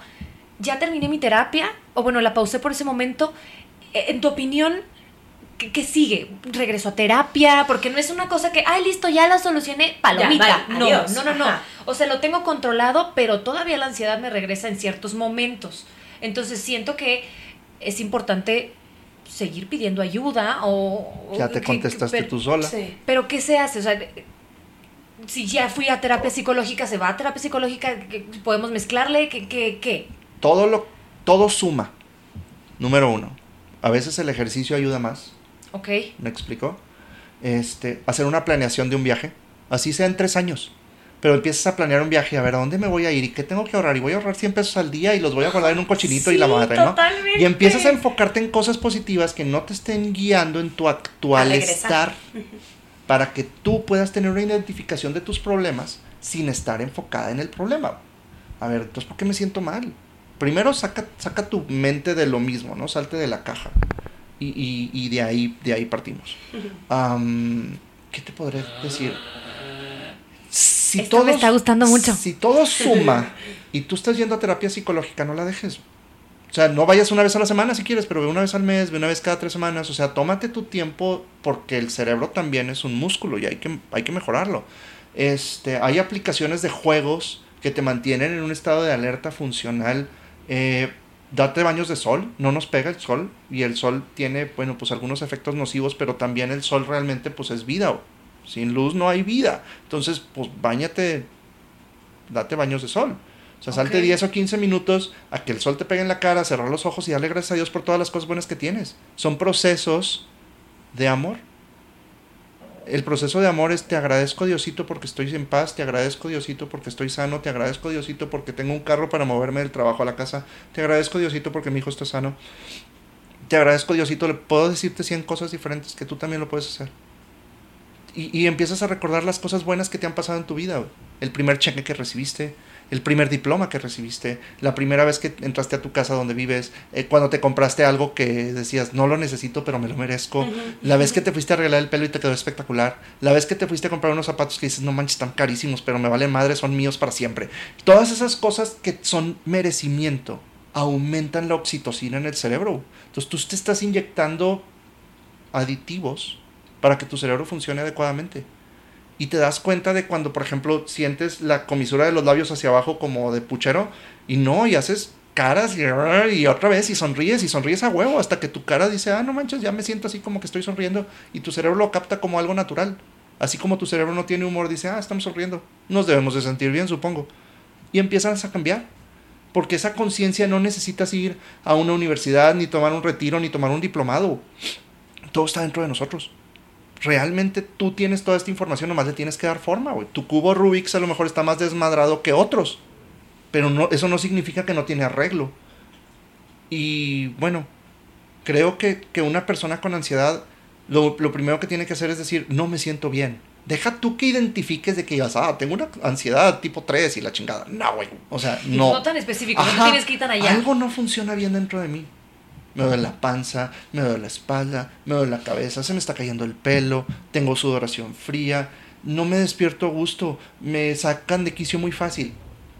Ya terminé mi terapia, o bueno, la pausé por ese momento. E, en tu opinión, ¿qué, qué sigue? ¿Regreso a terapia? Porque no es una cosa que, ay, listo, ya la solucioné, palomita. Ya, no, adiós. no, no, no. Ajá. O sea, lo tengo controlado, pero todavía la ansiedad me regresa en ciertos momentos. Entonces siento que es importante seguir pidiendo ayuda o... Ya te que- contestaste pero- tú sola. Sí. Pero ¿qué se hace? O sea, si ya fui a terapia psicológica, ¿se va a terapia psicológica? ¿Qué- ¿Podemos mezclarle? ¿Qué? qué, qué? Todo lo, todo suma. Número uno. A veces el ejercicio ayuda más. Ok. ¿Me explico? Este, hacer una planeación de un viaje. Así sea en tres años. Pero empiezas a planear un viaje, a ver a dónde me voy a ir y qué tengo que ahorrar. Y voy a ahorrar 100 pesos al día y los voy a guardar en un cochinito y la madre, ¿no? totalmente. Y empiezas a enfocarte en cosas positivas que no te estén guiando en tu actual estar. Para que tú puedas tener una identificación de tus problemas sin estar enfocada en el problema. A ver, entonces, ¿por qué me siento mal? Primero saca, saca tu mente de lo mismo, ¿no? Salte de la caja. Y, y- y de ahí, de ahí partimos. Am, ¿Qué te podré decir? Si Esto me está gustando mucho. Si todo suma y tú estás yendo a terapia psicológica, no la dejes. O sea, no vayas una vez a la semana si quieres, pero ve una vez al mes, ve una vez cada tres semanas. O sea, tómate tu tiempo porque el cerebro también es un músculo y hay que, hay que mejorarlo. Este, hay aplicaciones de juegos que te mantienen en un estado de alerta funcional. Eh, date baños de sol, no nos pega el sol y el sol tiene, bueno, pues algunos efectos nocivos, pero también el sol realmente pues es vida. Sin luz no hay vida. Entonces, pues bañate, date baños de sol. O sea, salte Ok. 10 o 15 minutos a que el sol te pegue en la cara, cerrar los ojos y darle gracias a Dios por todas las cosas buenas que tienes. Son procesos de amor. El proceso de amor es te agradezco Diosito porque estoy en paz, te agradezco Diosito porque estoy sano, te agradezco Diosito porque tengo un carro para moverme del trabajo a la casa, te agradezco Diosito porque mi hijo está sano, te agradezco Diosito, le puedo decirte 100 cosas diferentes que tú también lo puedes hacer. Y, y empiezas a recordar las cosas buenas que te han pasado en tu vida. El primer cheque que recibiste, el primer diploma que recibiste, la primera vez que entraste a tu casa donde vives, eh, cuando te compraste algo que decías, no lo necesito, pero me lo merezco, la vez que te fuiste a arreglar el pelo y te quedó espectacular, la vez que te fuiste a comprar unos zapatos que dices, no manches, están carísimos, pero me valen madre, son míos para siempre. Todas esas cosas que son merecimiento aumentan la oxitocina en el cerebro. Entonces tú te estás inyectando aditivos para que tu cerebro funcione adecuadamente. Y te das cuenta de cuando, por ejemplo, sientes la comisura de los labios hacia abajo como de puchero y no, y haces caras y, otra vez y sonríes y sonríes a huevo hasta que tu cara dice, ah, no manches, ya me siento así como que estoy sonriendo y tu cerebro lo capta como algo natural. Así como tu cerebro no tiene humor, dice, ah, estamos sonriendo. Nos debemos de sentir bien, supongo. Y empiezas a cambiar. Porque esa conciencia no necesitas ir a una universidad, ni tomar un retiro, ni tomar un diplomado. Todo está dentro de nosotros realmente tú tienes toda esta información, nomás le tienes que dar forma, güey. Tu cubo Rubik's a lo mejor está más desmadrado que otros, pero no, eso no significa que no tiene arreglo. Y bueno, creo que, que una persona con ansiedad, lo, lo primero que tiene que hacer es decir, no me siento bien. Deja tú que identifiques de que digas, ah, tengo una ansiedad tipo 3 y la chingada. No, güey. O sea, no. No tan específico, no Ajá, tienes que ir tan allá. Algo no funciona bien dentro de mí. Me duele la panza, me duele la espalda, me duele la cabeza, se me está cayendo el pelo, tengo sudoración fría, no me despierto a gusto, me sacan de quicio muy fácil.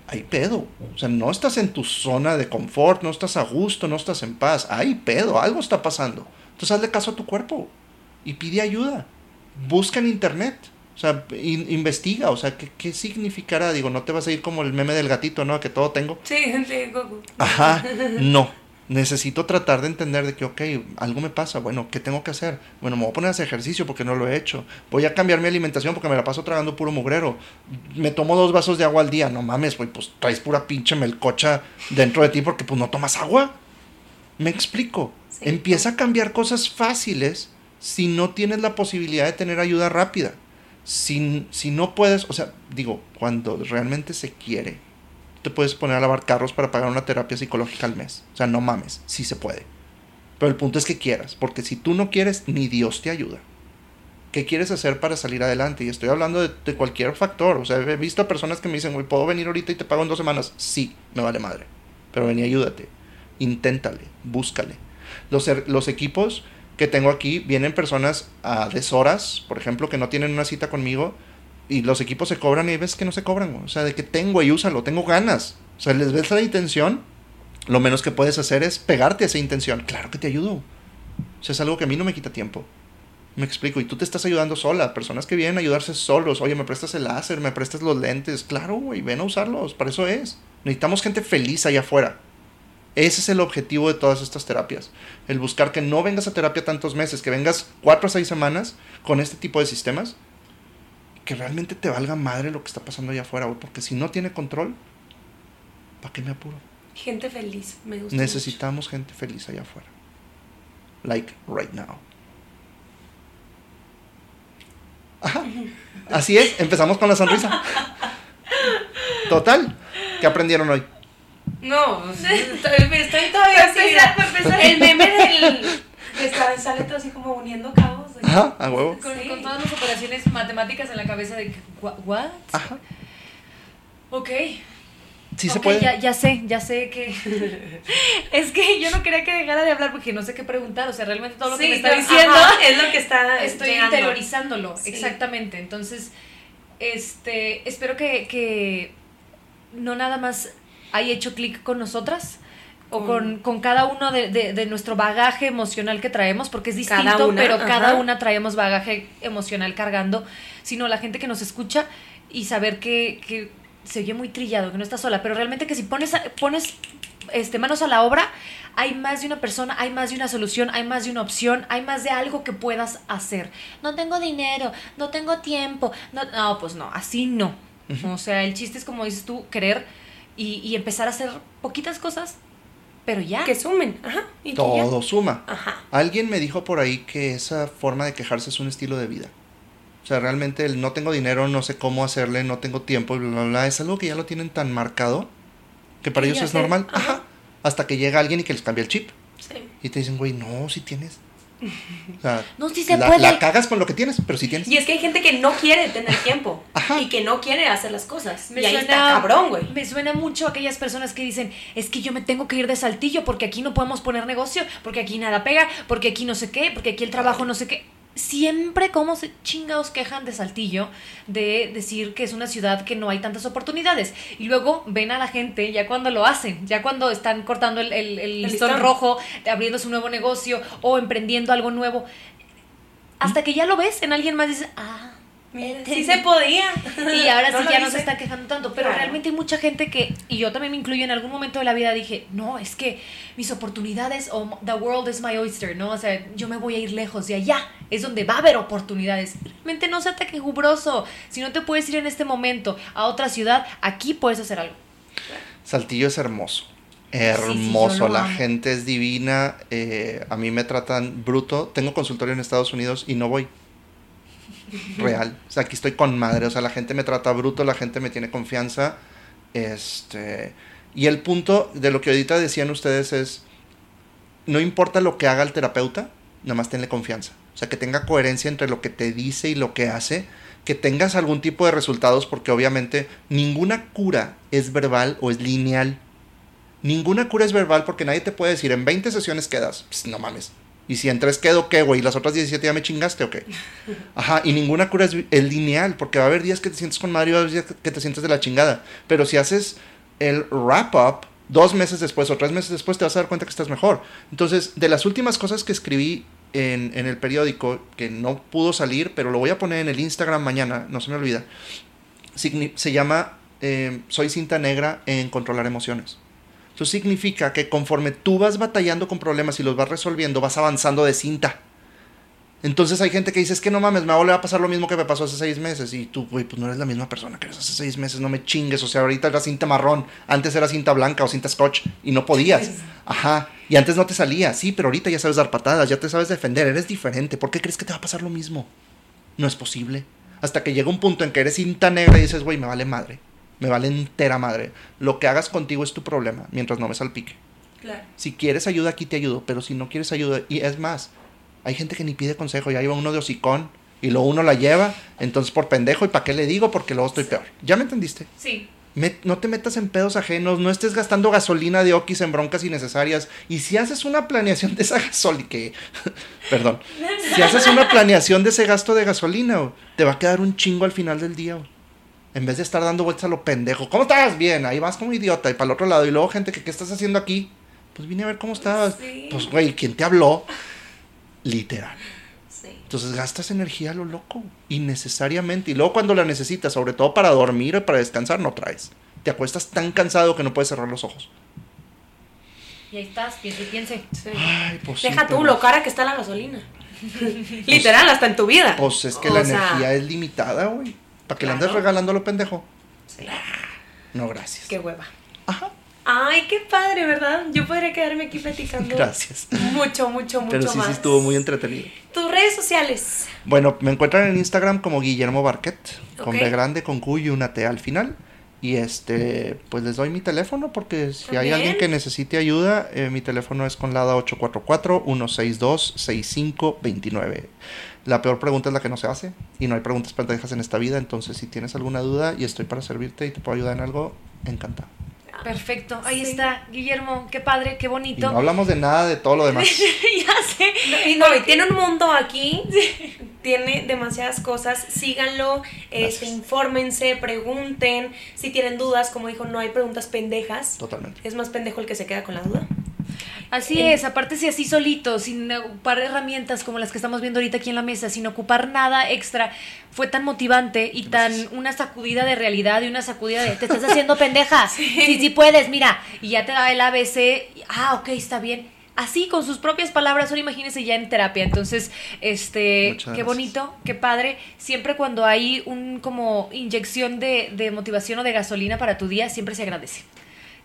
Hay pedo. O sea, no estás en tu zona de confort, no estás a gusto, no estás en paz. Hay pedo, algo está pasando. Entonces hazle caso a tu cuerpo y pide ayuda. Busca en internet. O sea, in- investiga, o sea, ¿qué, ¿qué significará? Digo, no te vas a ir como el meme del gatito, ¿no? Que todo tengo. Sí, [laughs] sí, Goku. Ajá, no. Necesito tratar de entender de que, ok, algo me pasa. Bueno, ¿qué tengo que hacer? Bueno, me voy a poner a hacer ejercicio porque no lo he hecho. Voy a cambiar mi alimentación porque me la paso tragando puro mugrero. Me tomo dos vasos de agua al día. No mames, güey, pues traes pura pinche melcocha dentro de ti porque pues no tomas agua. Me explico. Sí. Empieza a cambiar cosas fáciles si no tienes la posibilidad de tener ayuda rápida. Si, si no puedes, o sea, digo, cuando realmente se quiere, te puedes poner a lavar carros para pagar una terapia psicológica al mes. O sea, no mames, sí se puede. Pero el punto es que quieras, porque si tú no quieres, ni Dios te ayuda. ¿Qué quieres hacer para salir adelante? Y estoy hablando de, cualquier factor. O sea, he visto a personas que me dicen, güey, ¿puedo venir ahorita y te pago en dos semanas? Sí, me vale madre. Pero ven y ayúdate. Inténtale, búscale. Los, er- los equipos que tengo aquí vienen personas a deshoras, por ejemplo, que no tienen una cita conmigo y los equipos se cobran y veces que no se cobran. O sea, de que tengo y úsalo, tengo ganas. O sea, les ves la intención, lo menos que puedes hacer es pegarte a esa intención. Claro que te ayudo. O sea, es algo que a mí no me quita tiempo. Me explico, y tú te estás ayudando sola. Personas que vienen a ayudarse solos. Oye, me prestas el láser, me prestas los lentes. Claro, güey, ven a usarlos. Para eso es. Necesitamos gente feliz allá afuera. Ese es el objetivo de todas estas terapias. El buscar que no vengas a terapia tantos meses, que vengas cuatro a seis semanas con este tipo de sistemas. Que realmente te valga madre lo que está pasando allá afuera, güey. Porque si no tiene control, ¿para qué me apuro? Gente feliz, me gusta. Necesitamos gente feliz allá afuera. Like right now. Ajá. [laughs] Así es, empezamos con la sonrisa. Total. ¿Qué aprendieron hoy? No, pues, estoy, estoy todavía así. El meme del. que está, sale todo así como uniendo cabos. Ajá, a huevo. Con, Sí. con todas las operaciones matemáticas en la cabeza de que, "Wha- ¿what? Ajá. Ok. Sí se Ok, puede. Ya, ya sé, ya sé que. [laughs] es que yo no quería que dejara de hablar porque no sé qué preguntar. O sea, realmente todo lo que me está diciendo. ajá, es lo que está. Estoy llegando. interiorizándolo, Sí. exactamente. Entonces, este, espero que, que no nada más haya hecho clic con nosotras o Con- con, cada uno de, de- de nuestro bagaje emocional que traemos, porque es Cada distinto, una, pero ajá. cada una traemos bagaje emocional cargando, sino la gente que nos escucha y saber que, que se oye muy trillado, que no está sola, pero realmente que si pones, pones este, manos a la obra, hay más de una persona, hay más de una solución, hay más de una opción, hay más de algo que puedas hacer. No tengo dinero, no tengo tiempo, no, no pues no, así no. O sea, el chiste es como dices tú, querer y, y empezar a hacer poquitas cosas, pero ya. Que sumen. Ajá. y que Todo ya. suma. Ajá. Alguien me dijo por ahí que esa forma de quejarse es un estilo de vida. O sea, realmente el no tengo dinero, no sé cómo hacerle, no tengo tiempo, bla, bla, bla, es algo que ya lo tienen tan marcado que para ellos es normal. ajá. Ajá. Hasta que llega alguien y que les cambia el chip. Sí. Y te dicen, güey, no, si tienes. O sea, [laughs] No, sí se la, puede. la cagas con lo que tienes, pero si tienes. Y es que hay gente que no quiere tener tiempo. [laughs] Ajá. Y que no quiere hacer las cosas. Me y ahí suena, está cabrón, güey. Me suena mucho a aquellas personas que dicen, es que yo me tengo que ir de Saltillo porque aquí no podemos poner negocio, porque aquí nada pega, porque aquí no sé qué, porque aquí el trabajo no sé qué. Siempre como se chingados quejan de Saltillo de decir que es una ciudad que no hay tantas oportunidades. Y luego ven a la gente ya cuando lo hacen, ya cuando están cortando el, el, el listón listón. rojo, abriendo su nuevo negocio o emprendiendo algo nuevo. Hasta que ya lo ves en alguien más dices, ah, Mira, Te- sí se podía. y ahora sí lo ya no se está quejando tanto, pero Claro. realmente hay mucha gente que, y yo también me incluyo en algún momento de la vida, dije, no, es que mis oportunidades, o the world is my oyster, ¿no? O sea, yo me voy a ir lejos de allá, es donde va a haber oportunidades. Realmente no se te jubroso, si no te puedes ir en este momento a otra ciudad, aquí puedes hacer algo. Saltillo es hermoso. sí, Hermoso, la gente es divina. eh, a mí me tratan bruto. Tengo consultorio en Estados Unidos y no voy. Real. O sea, aquí estoy con madre. O sea, la gente me trata bruto, la gente me tiene confianza. Este. Y el punto de lo que ahorita decían ustedes es. No importa lo que haga el terapeuta, nada más tenle confianza. O sea, que tenga coherencia entre lo que te dice y lo que hace. Que tengas algún tipo de resultados, porque obviamente ninguna cura es verbal o es lineal. Ninguna cura es verbal porque nadie te puede decir en 20 sesiones quedas. Pues, no mames. Y si en 3 quedo, ¿qué, güey? ¿Y las otras 17 ya me chingaste o qué? [laughs] Ajá, y ninguna cura es, es lineal porque va a haber días que te sientes con madre y va a haber días que te sientes de la chingada. Pero si haces el wrap-up dos meses después o tres meses después, te vas a dar cuenta que estás mejor. Entonces, de las últimas cosas que escribí en, en el periódico, que no pudo salir, pero lo voy a poner en el Instagram mañana, no se me olvida, se llama eh, Soy cinta negra en controlar emociones. Eso significa que conforme tú vas batallando con problemas y los vas resolviendo, vas avanzando de cinta. Entonces hay gente que dice, es que no mames, me va a volver a pasar lo mismo que me pasó hace seis meses. Y tú, güey, pues no eres la misma persona que eres hace seis meses, no me chingues. O sea, ahorita era cinta marrón, antes era cinta blanca o cinta scotch y no podías. Ajá. Y antes no te salía, sí, pero ahorita ya sabes dar patadas, ya te sabes defender, eres diferente. ¿Por qué crees que te va a pasar lo mismo? No es posible. Hasta que llega un punto en que eres cinta negra y dices, güey, me vale madre. Me vale entera madre. Lo que hagas contigo es tu problema, mientras no me salpique. Claro. Si quieres ayuda, aquí te ayudo. Pero si no quieres ayuda, y es más, hay gente que ni pide consejo, ya iba uno de hocicón y luego uno la lleva, entonces por pendejo, ¿y para qué le digo? Porque luego estoy peor. ¿Ya me entendiste? Sí. Me- no te metas en pedos ajenos, no estés gastando gasolina de oquis en broncas innecesarias. Y si haces una planeación de esa gasolina, que, [laughs] perdón, si haces una planeación de ese gasto de gasolina, güey, te va a quedar un chingo al final del día. En vez de estar dando vueltas a lo pendejo. ¿Cómo estás? Bien, ahí vas como idiota y para el otro lado. Y luego gente que, ¿qué estás haciendo aquí? Pues vine a ver cómo estabas. Sí. Pues, güey, ¿quién te habló? Literal. Sí. Entonces gastas energía a lo loco, innecesariamente. Y luego cuando la necesitas, sobre todo para dormir o para descansar, no traes. Te acuestas tan cansado que no puedes cerrar los ojos. Y ahí estás, piense y piense. Sí. Ay, pues sí, Deja tú pero- lo cara que está la gasolina. [laughs] Literal, hasta en tu vida. Pues es que O la sea, energía es limitada, güey. ¿Para que le andes regalando a lo pendejo? sí. No, gracias. Qué hueva. Ajá, Ay, qué padre, ¿verdad? Yo podría quedarme aquí [laughs] platicando. gracias. Mucho, mucho, mucho Pero sí, más. sí estuvo muy entretenido. Tus redes sociales. Bueno, me encuentran en Instagram como Guillermo Barquet, con. B grande, con Q y una T al final. Y este, pues les doy mi teléfono porque si hay alguien que necesite ayuda, eh, mi teléfono es con LADA 844-162-6529. La peor pregunta es la que no se hace y no hay preguntas pendejas en esta vida, entonces si tienes alguna duda y estoy para servirte y te puedo ayudar en algo, encantado. Perfecto, ahí Sí. está, Guillermo, qué padre, qué Y bonito. no hablamos de nada de todo lo demás. [laughs] ya sé. Y no, y tiene un mundo aquí, tiene demasiadas cosas, síganlo, este, infórmense, pregunten, si tienen dudas, como dijo, no hay preguntas pendejas, Totalmente. es más pendejo el que se queda con la duda. Así es, aparte si así solito, sin ocupar herramientas como las que estamos viendo ahorita aquí en la mesa, sin ocupar nada extra, fue tan motivante y tan una sacudida de realidad y una sacudida de te estás haciendo pendeja. [laughs] Sí, sí puedes, mira, y ya te da el ABC, y, ah, ok, está bien. Así, con sus propias palabras, ahora imagínense ya en terapia. Entonces, este, qué bonito, qué padre. Siempre cuando hay un como inyección de, de motivación o de gasolina para tu día, siempre se agradece.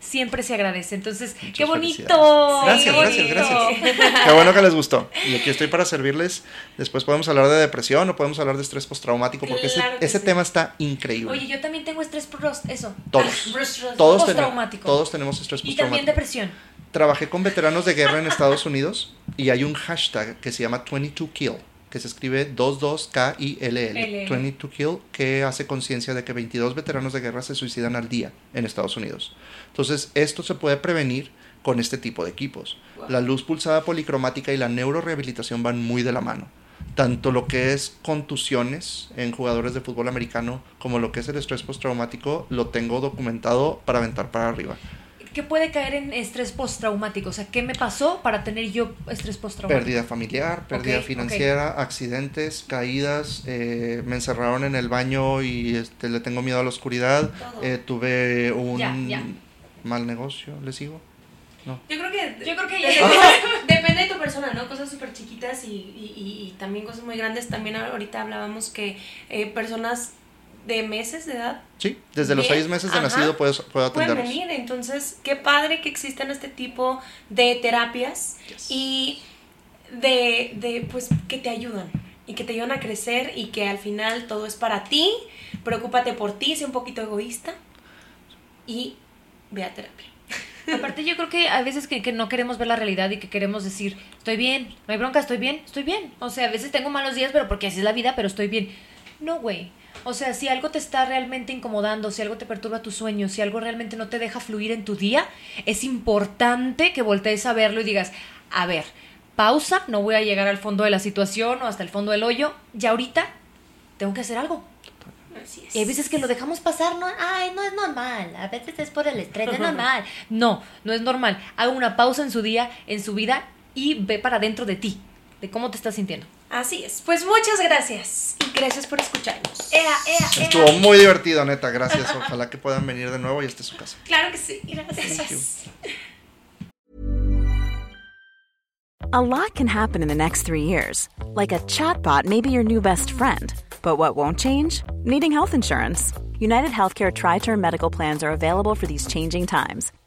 Siempre se agradece. Entonces, Muchas qué bonito. Gracias, gracias, bonito. gracias. [laughs] Qué bueno que les gustó. Y aquí estoy para servirles. Después podemos hablar de depresión o podemos hablar de estrés postraumático porque ese- Claro que ese, sí. tema está increíble. Oye, yo también tengo estrés post, eso. todos. [laughs] Todos, Postraumático. todos tenemos estrés Y también postraumático. depresión. Trabajé con veteranos de guerra en Estados Unidos y hay un hashtag que se llama 22kill, que se escribe 22KILL, LL. 22kill, que hace conciencia de que 22 veteranos de guerra se suicidan al día en Estados Unidos. Entonces, esto se puede prevenir con este tipo de equipos. La luz pulsada policromática y la neurorehabilitación van muy de la mano. Tanto lo que es contusiones en jugadores de fútbol americano como lo que es el estrés postraumático lo tengo documentado para aventar para arriba. ¿Qué puede caer en estrés postraumático? O sea, ¿qué me pasó para tener yo estrés postraumático? Pérdida familiar, pérdida financiera, accidentes, caídas, eh, me encerraron en el baño y este, le tengo miedo a la oscuridad, eh, tuve un Ya, ya. mal negocio, ¿le sigo? No. Yo creo que, Yo creo que depende, ya- depende de tu persona, ¿no? Cosas súper chiquitas y, y- y- y también cosas muy grandes. También ahorita hablábamos que eh, personas de meses de edad Sí, desde los seis meses de ajá. nacido puedo, puedo pueden atenderlos. venir. Entonces, qué padre que existan este tipo de terapias Yes. y de, de, pues, que te ayudan y que te ayudan a crecer y que al final todo es para ti. Preocúpate por ti, sé un poquito egoísta y ve a terapia. [laughs] Aparte yo creo que a veces que, que no queremos ver la realidad y que queremos decir, estoy bien, no hay bronca, estoy bien, estoy bien. O sea, a veces tengo malos días, pero porque así es la vida, pero estoy bien. No, güey. O sea, si algo te está realmente incomodando, si algo te perturba tus sueños, si algo realmente no te deja fluir en tu día, es importante que voltees a verlo y digas, a ver, pausa, no voy a llegar al fondo de la situación o hasta el fondo del hoyo, ya ahorita tengo que hacer algo. Así es. Y hay veces que lo dejamos pasar, no, ay, no es normal, a veces es por el estrés, es [laughs] normal. No, no es normal. Haga una pausa en su día, en su vida y ve para dentro de ti, de cómo te estás sintiendo. Así es. Pues muchas gracias. Y gracias por escucharnos. Ea, ea, ea. Estuvo muy divertido, neta. Gracias. Ojalá que puedan venir de nuevo y este es su casa. Claro que sí. Gracias. A lot can happen in the next three years. Like a chatbot may be your new best friend. But what won't change? Needing health insurance. United Healthcare Tri Term Medical Plans are available for these changing times.